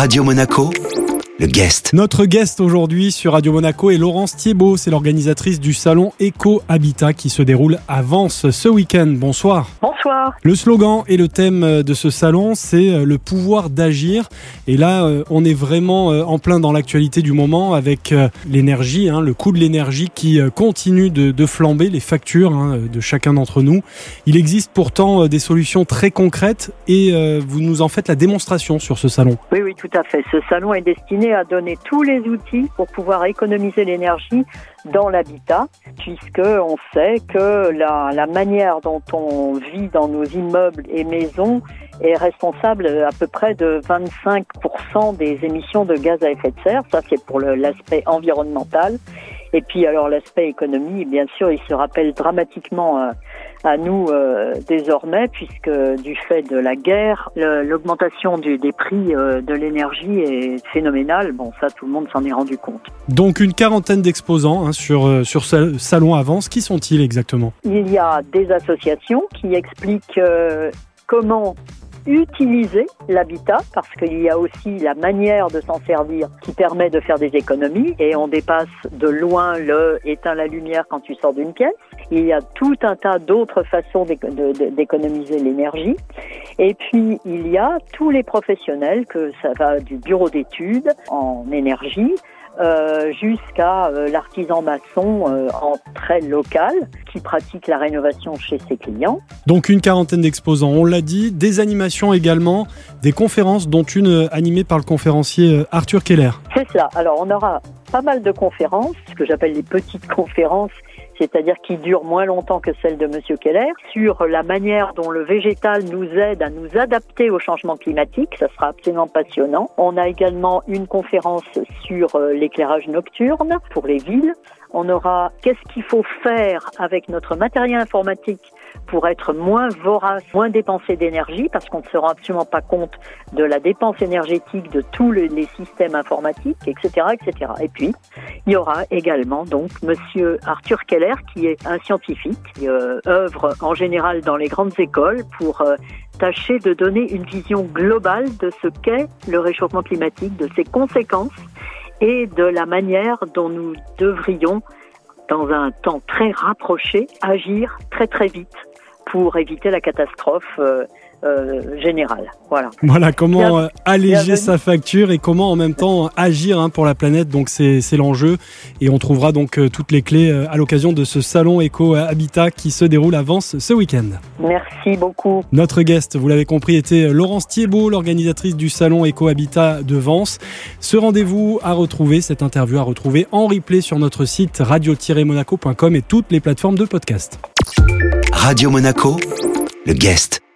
Radio Monaco, le guest. Notre guest aujourd'hui sur Radio Monaco est Laurence Thiebaud, c'est l'organisatrice du salon Eco Habitat qui se déroule à Vence ce week-end. Bonsoir. Bonsoir. Le slogan et le thème de ce salon, c'est euh, le pouvoir d'agir. Et là, euh, on est vraiment euh, en plein dans l'actualité du moment avec l'énergie, hein, le coût de l'énergie qui continue de, de, flamber, les factures hein, de chacun d'entre nous. Il existe pourtant des solutions très concrètes et vous nous en faites la démonstration sur ce salon. Oui, oui, tout à fait. Ce salon est destiné à donner tous les outils pour pouvoir économiser l'énergie dans l'habitat, puisque on sait que la, la, manière dont on vit dans nos immeubles et maisons est responsable à peu près de 25% des émissions de gaz à effet de serre. Ça, c'est pour l'aspect environnemental. Et puis alors l'aspect économie, bien sûr, il se rappelle dramatiquement euh, à nous euh, désormais, puisque du fait de la guerre, l'augmentation des prix euh, de l'énergie est phénoménale. Bon, ça, tout le monde s'en est rendu compte. Donc une quarantaine d'exposants hein, sur, sur ce salon Avance. Qui sont-ils exactement? Il y a des associations qui expliquent comment utiliser l'habitat parce qu'il y a aussi la manière de s'en servir qui permet de faire des économies et on dépasse de loin le éteins la lumière quand tu sors d'une pièce. Il y a tout un tas d'autres façons d'économiser l'énergie. Et puis, il y a tous les professionnels, que ça va du bureau d'études en énergie euh, jusqu'à euh, l'artisan maçon euh, en très local qui pratique la rénovation chez ses clients. Donc une quarantaine d'exposants, on l'a dit, des animations également, des conférences dont une animée par le conférencier Arthur Keller. C'est ça, alors on aura pas mal de conférences, ce que j'appelle les petites conférences c'est-à-dire qui dure moins longtemps que celle de Monsieur Keller, sur la manière dont le végétal nous aide à nous adapter au changement climatique. Ça sera absolument passionnant. On a également une conférence sur euh, l'éclairage nocturne pour les villes. On aura qu'est-ce qu'il faut faire avec notre matériel informatique pour être moins vorace, moins dépensé d'énergie, parce qu'on ne se rend absolument pas compte de la dépense énergétique de tous les, systèmes informatiques, etc., etc. Et puis, il y aura également donc Monsieur Arthur Keller, qui est un scientifique, qui euh, œuvre en général dans les grandes écoles pour euh, tâcher de donner une vision globale de ce qu'est le réchauffement climatique, de ses conséquences et de la manière dont nous devrions, dans un temps très rapproché, agir très très vite pour éviter la catastrophe euh, euh, générale. Voilà. Voilà comment euh, alléger sa facture et comment en même temps agir hein, pour la planète. Donc c'est l'enjeu et on trouvera donc toutes les clés à l'occasion de ce salon Eco Habitat qui se déroule à Vence ce week-end. Merci beaucoup. Notre guest, vous l'avez compris, était Laurence Thiebaud, l'organisatrice du salon Eco Habitat de Vence. Ce rendez-vous à retrouver, cette interview à retrouver en replay sur notre site radio-monaco.com et toutes les plateformes de podcast. Radio Monaco, le guest.